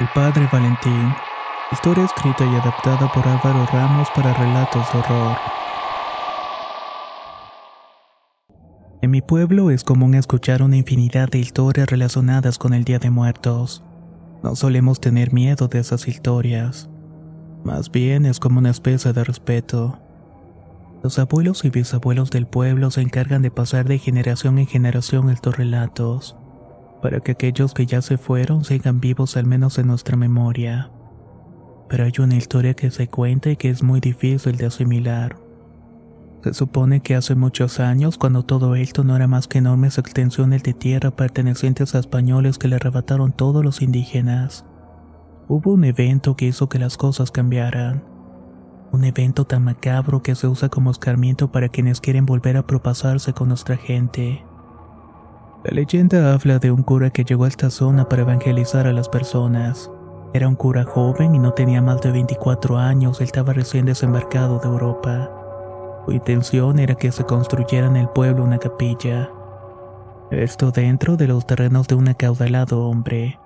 El Padre Valentín. Historia escrita y adaptada por Álvaro Ramos para relatos de horror. En mi pueblo es común escuchar una infinidad de historias relacionadas con el Día de Muertos. No solemos tener miedo de esas historias. Más bien es como una especie de respeto. Los abuelos y bisabuelos del pueblo se encargan de pasar de generación en generación estos relatos para que aquellos que ya se fueron sigan vivos al menos en nuestra memoria. Pero hay una historia que se cuenta y que es muy difícil de asimilar. Se supone que hace muchos años, cuando todo esto no era más que enormes extensiones de tierra pertenecientes a españoles que le arrebataron todos los indígenas, hubo un evento que hizo que las cosas cambiaran. Un evento tan macabro que se usa como escarmiento para quienes quieren volver a propasarse con nuestra gente. La leyenda habla de un cura que llegó a esta zona para evangelizar a las personas. Era un cura joven y no tenía más de 24 años, él estaba recién desembarcado de Europa. Su intención era que se construyera en el pueblo una capilla. Esto dentro de los terrenos de un acaudalado hombre.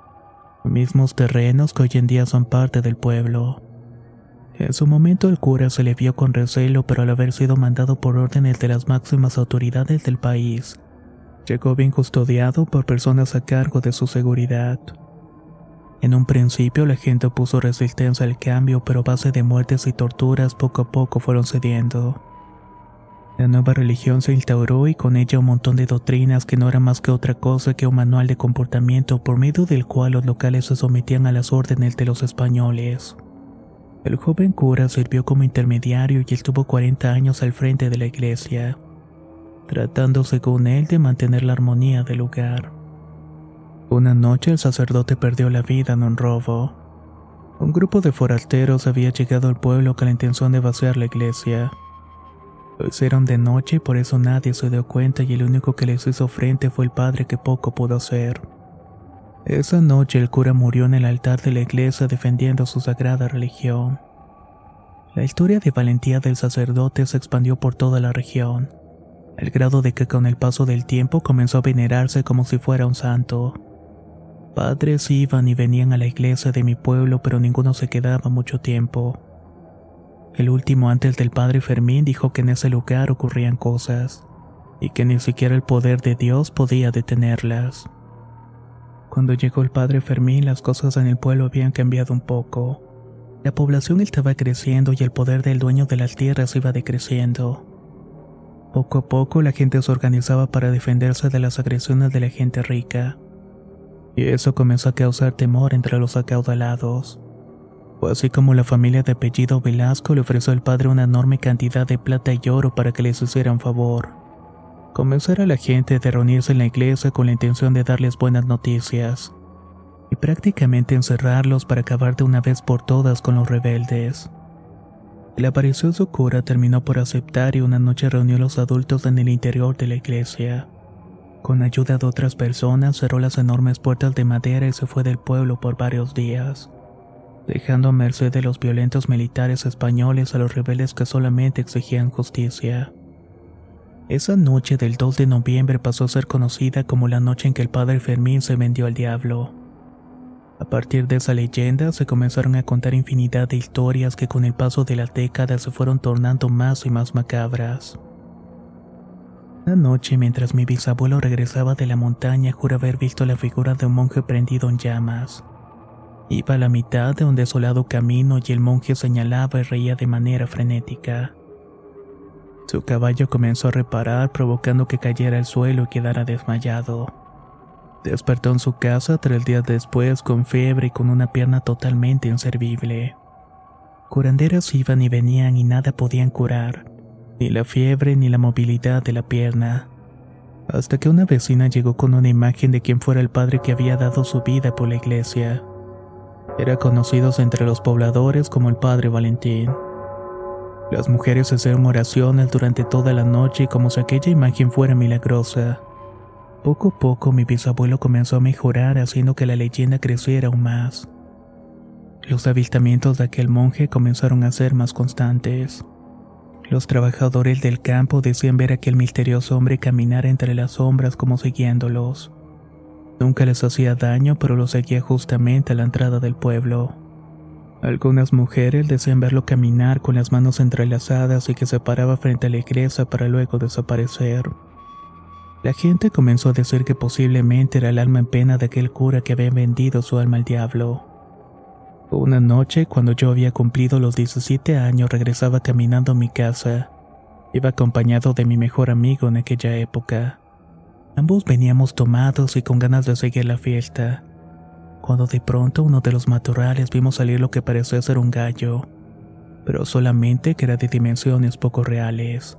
Mismos terrenos que hoy en día son parte del pueblo. En su momento el cura se le vio con recelo, pero al haber sido mandado por órdenes de las máximas autoridades del país, llegó bien custodiado por personas a cargo de su seguridad. En un principio la gente opuso resistencia al cambio, pero a base de muertes y torturas poco a poco fueron cediendo. La nueva religión se instauró y con ella un montón de doctrinas que no era más que otra cosa que un manual de comportamiento por medio del cual los locales se sometían a las órdenes de los españoles. El joven cura sirvió como intermediario y estuvo 40 años al frente de la iglesia tratando según él de mantener la armonía del lugar. Una noche el sacerdote perdió la vida en un robo. Un grupo de forasteros había llegado al pueblo con la intención de vaciar la iglesia. Lo hicieron de noche y por eso nadie se dio cuenta y el único que les hizo frente fue el padre que poco pudo hacer. Esa noche el cura murió en el altar de la iglesia defendiendo su sagrada religión. La historia de valentía del sacerdote se expandió por toda la región al grado de que con el paso del tiempo comenzó a venerarse como si fuera un santo. Padres iban y venían a la iglesia de mi pueblo, pero ninguno se quedaba mucho tiempo. El último antes del padre Fermín dijo que en ese lugar ocurrían cosas, y que ni siquiera el poder de Dios podía detenerlas. Cuando llegó el padre Fermín las cosas en el pueblo habían cambiado un poco. La población estaba creciendo y el poder del dueño de las tierras iba decreciendo. Poco a poco la gente se organizaba para defenderse de las agresiones de la gente rica. Y eso comenzó a causar temor entre los acaudalados. Así como la familia de apellido Velasco le ofreció al padre una enorme cantidad de plata y oro para que les hicieran favor. Comenzar a la gente de reunirse en la iglesia con la intención de darles buenas noticias. y prácticamente encerrarlos para acabar de una vez por todas con los rebeldes. El avaricioso cura terminó por aceptar y una noche reunió a los adultos en el interior de la iglesia. Con ayuda de otras personas cerró las enormes puertas de madera y se fue del pueblo por varios días, dejando a merced de los violentos militares españoles a los rebeldes que solamente exigían justicia. Esa noche del 2 de noviembre pasó a ser conocida como la noche en que el padre Fermín se vendió al diablo. A partir de esa leyenda se comenzaron a contar infinidad de historias que con el paso de las décadas se fueron tornando más y más macabras. Una noche mientras mi bisabuelo regresaba de la montaña juró haber visto la figura de un monje prendido en llamas. Iba a la mitad de un desolado camino y el monje señalaba y reía de manera frenética. Su caballo comenzó a reparar provocando que cayera al suelo y quedara desmayado. Despertó en su casa tres días después con fiebre y con una pierna totalmente inservible. Curanderas iban y venían y nada podían curar, ni la fiebre ni la movilidad de la pierna. Hasta que una vecina llegó con una imagen de quien fuera el padre que había dado su vida por la iglesia. Era conocido entre los pobladores como el padre Valentín. Las mujeres hacían oraciones durante toda la noche como si aquella imagen fuera milagrosa. Poco a poco mi bisabuelo comenzó a mejorar haciendo que la leyenda creciera aún más. Los avistamientos de aquel monje comenzaron a ser más constantes. Los trabajadores del campo decían ver a aquel misterioso hombre caminar entre las sombras como siguiéndolos. Nunca les hacía daño, pero los seguía justamente a la entrada del pueblo. Algunas mujeres decían verlo caminar con las manos entrelazadas y que se paraba frente a la iglesia para luego desaparecer. La gente comenzó a decir que posiblemente era el alma en pena de aquel cura que había vendido su alma al diablo. Una noche, cuando yo había cumplido los 17 años, regresaba caminando a mi casa. Iba acompañado de mi mejor amigo en aquella época. Ambos veníamos tomados y con ganas de seguir la fiesta, cuando de pronto uno de los matorrales vimos salir lo que parecía ser un gallo, pero solamente que era de dimensiones poco reales.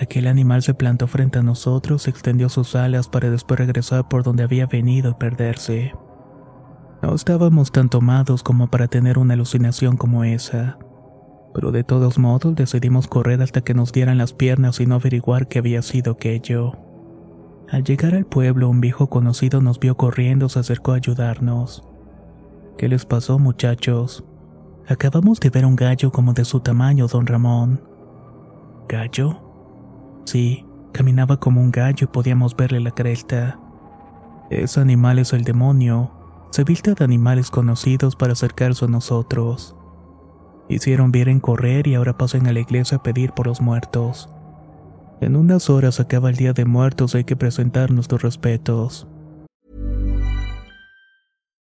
Aquel animal se plantó frente a nosotros, extendió sus alas para después regresar por donde había venido y perderse. No estábamos tan tomados como para tener una alucinación como esa, pero de todos modos decidimos correr hasta que nos dieran las piernas y no averiguar qué había sido aquello. Al llegar al pueblo, un viejo conocido nos vio corriendo, se acercó a ayudarnos. ¿Qué les pasó, muchachos? Acabamos de ver un gallo como de su tamaño, don Ramón. ¿Gallo? Sí, caminaba como un gallo y podíamos verle la cresta. Ese animal es el demonio. Se viste de animales conocidos para acercarse a nosotros. Hicieron bien en correr y ahora pasan a la iglesia a pedir por los muertos. En unas horas acaba el Día de Muertos, hay que presentar nuestros respetos.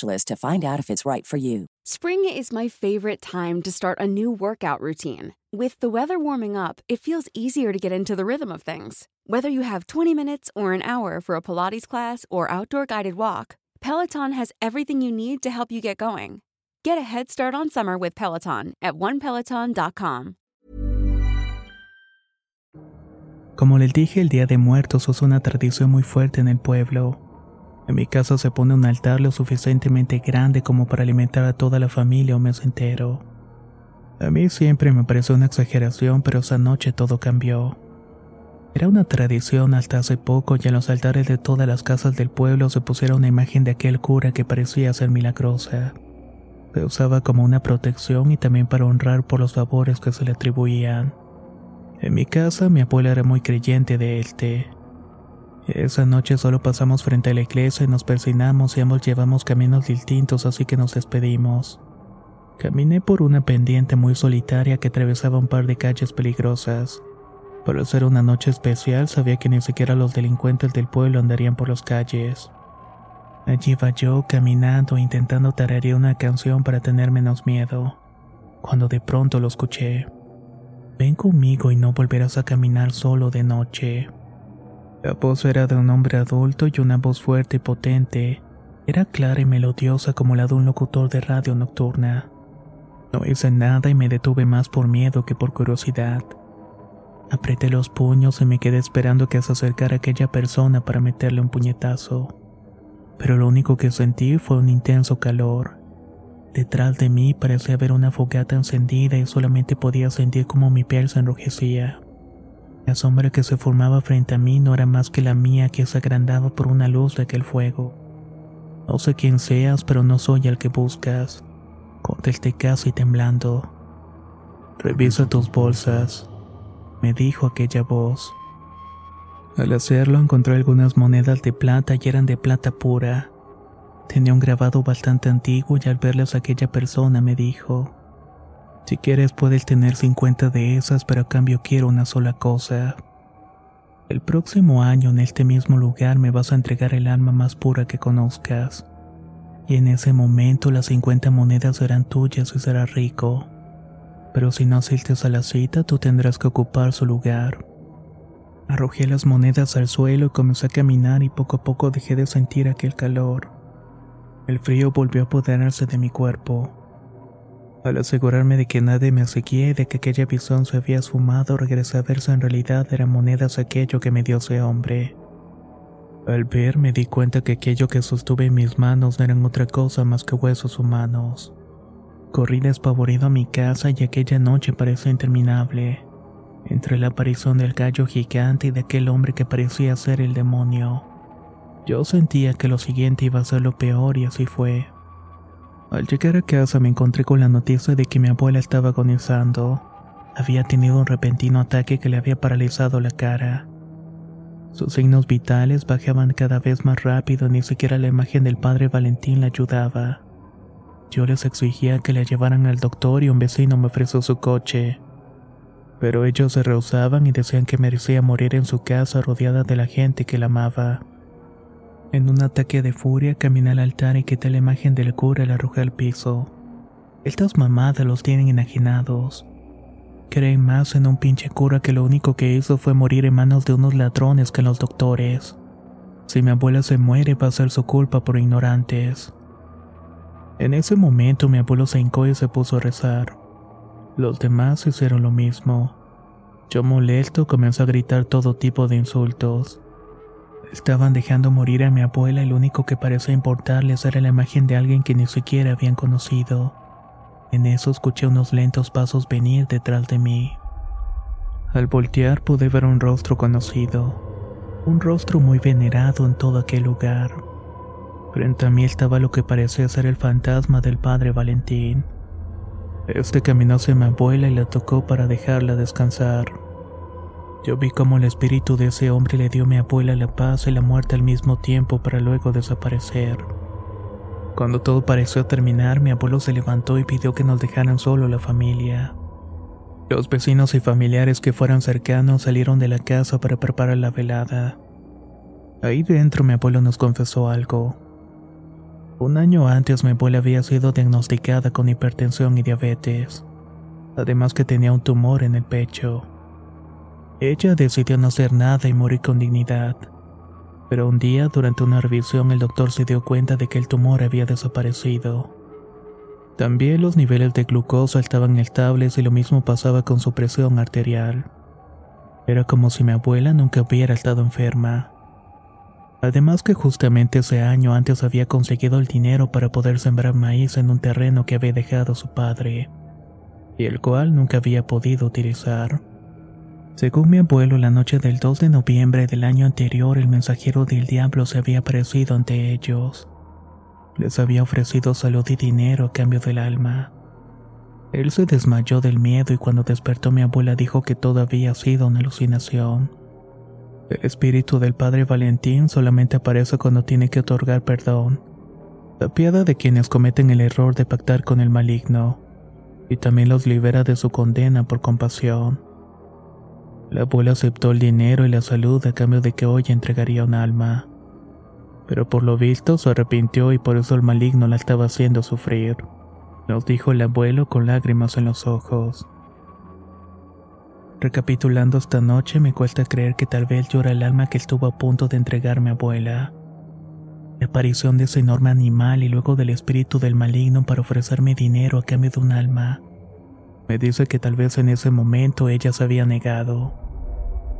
to find out if it's right for you. Spring is my favorite time to start a new workout routine. With the weather warming up, it feels easier to get into the rhythm of things. Whether you have 20 minutes or an hour for a Pilates class or outdoor guided walk, Peloton has everything you need to help you get going. Get a head start on summer with Peloton at onepeloton.com. Como les dije, el Día de Muertos es una tradición muy fuerte en el pueblo. En mi casa se pone un altar lo suficientemente grande como para alimentar a toda la familia un mes entero. A mí siempre me pareció una exageración, pero esa noche todo cambió. Era una tradición hasta hace poco y en los altares de todas las casas del pueblo se pusiera una imagen de aquel cura que parecía ser milagrosa. Se usaba como una protección y también para honrar por los favores que se le atribuían. En mi casa mi abuela era muy creyente de este. Esa noche solo pasamos frente a la iglesia y nos persinamos y ambos llevamos caminos distintos así que nos despedimos. Caminé por una pendiente muy solitaria que atravesaba un par de calles peligrosas. Por ser una noche especial sabía que ni siquiera los delincuentes del pueblo andarían por las calles. Allí iba yo caminando intentando tararear una canción para tener menos miedo, cuando de pronto lo escuché. Ven conmigo y no volverás a caminar solo de noche. La voz era de un hombre adulto y una voz fuerte y potente. Era clara y melodiosa como la de un locutor de radio nocturna. No hice nada y me detuve más por miedo que por curiosidad. Apreté los puños y me quedé esperando que se acercara aquella persona para meterle un puñetazo. Pero lo único que sentí fue un intenso calor. Detrás de mí parecía haber una fogata encendida y solamente podía sentir como mi piel se enrojecía. La sombra que se formaba frente a mí no era más que la mía que se agrandaba por una luz de aquel fuego. No sé quién seas, pero no soy el que buscas. Contesté casi temblando. Revisa tus bolsas, me dijo aquella voz. Al hacerlo encontré algunas monedas de plata y eran de plata pura. Tenía un grabado bastante antiguo y al verlas aquella persona me dijo, si quieres puedes tener 50 de esas, pero a cambio quiero una sola cosa. El próximo año en este mismo lugar me vas a entregar el alma más pura que conozcas. Y en ese momento las 50 monedas serán tuyas y serás rico. Pero si no asistes a la cita, tú tendrás que ocupar su lugar. Arrojé las monedas al suelo y comencé a caminar y poco a poco dejé de sentir aquel calor. El frío volvió a apoderarse de mi cuerpo. Al asegurarme de que nadie me seguía y de que aquella visión se había esfumado, regresé a ver si en realidad eran monedas aquello que me dio ese hombre. Al ver me di cuenta que aquello que sostuve en mis manos no eran otra cosa más que huesos humanos. Corrí despavorido a mi casa y aquella noche pareció interminable, entre la aparición del gallo gigante y de aquel hombre que parecía ser el demonio. Yo sentía que lo siguiente iba a ser lo peor y así fue. Al llegar a casa me encontré con la noticia de que mi abuela estaba agonizando. Había tenido un repentino ataque que le había paralizado la cara. Sus signos vitales bajaban cada vez más rápido, ni siquiera la imagen del padre Valentín la ayudaba. Yo les exigía que la llevaran al doctor y un vecino me ofreció su coche. Pero ellos se rehusaban y decían que merecía morir en su casa rodeada de la gente que la amaba. En un ataque de furia caminé al altar y quité la imagen del cura y la arrojé al piso. Estas mamadas los tienen enajenados. Creen más en un pinche cura que lo único que hizo fue morir en manos de unos ladrones que los doctores. Si mi abuela se muere va a ser su culpa por ignorantes. En ese momento mi abuelo se hincó y se puso a rezar. Los demás hicieron lo mismo. Yo molesto comencé a gritar todo tipo de insultos. Estaban dejando morir a mi abuela y lo único que parecía importarles era la imagen de alguien que ni siquiera habían conocido. En eso escuché unos lentos pasos venir detrás de mí. Al voltear pude ver un rostro conocido, un rostro muy venerado en todo aquel lugar. Frente a mí estaba lo que parecía ser el fantasma del padre Valentín. Este caminó hacia mi abuela y la tocó para dejarla descansar. Yo vi cómo el espíritu de ese hombre le dio a mi abuela la paz y la muerte al mismo tiempo para luego desaparecer. Cuando todo pareció terminar, mi abuelo se levantó y pidió que nos dejaran solo la familia. Los vecinos y familiares que fueran cercanos salieron de la casa para preparar la velada. Ahí dentro mi abuelo nos confesó algo. Un año antes mi abuela había sido diagnosticada con hipertensión y diabetes, además que tenía un tumor en el pecho. Ella decidió no hacer nada y morir con dignidad. Pero un día, durante una revisión, el doctor se dio cuenta de que el tumor había desaparecido. También los niveles de glucosa estaban estables y lo mismo pasaba con su presión arterial. Era como si mi abuela nunca hubiera estado enferma. Además que justamente ese año antes había conseguido el dinero para poder sembrar maíz en un terreno que había dejado su padre, y el cual nunca había podido utilizar. Según mi abuelo, la noche del 2 de noviembre del año anterior, el mensajero del diablo se había aparecido ante ellos. Les había ofrecido salud y dinero a cambio del alma. Él se desmayó del miedo y cuando despertó mi abuela dijo que todo había sido una alucinación. El espíritu del padre Valentín solamente aparece cuando tiene que otorgar perdón. La piada de quienes cometen el error de pactar con el maligno, y también los libera de su condena por compasión. La abuela aceptó el dinero y la salud a cambio de que hoy entregaría un alma. Pero por lo visto se arrepintió y por eso el maligno la estaba haciendo sufrir, nos dijo el abuelo con lágrimas en los ojos. Recapitulando esta noche, me cuesta creer que tal vez llora el alma que estuvo a punto de entregarme a abuela. La aparición de ese enorme animal y luego del espíritu del maligno para ofrecerme dinero a cambio de un alma. Me dice que tal vez en ese momento ella se había negado,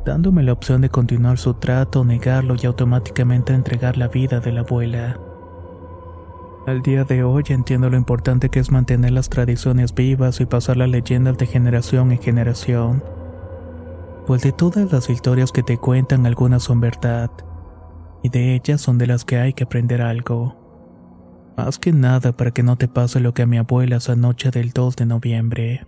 dándome la opción de continuar su trato, negarlo y automáticamente entregar la vida de la abuela. Al día de hoy entiendo lo importante que es mantener las tradiciones vivas y pasar las leyendas de generación en generación pues de todas las historias que te cuentan algunas son verdad, y de ellas son de las que hay que aprender algo. Más que nada para que no te pase lo que a mi abuela esa noche del 2 de noviembre.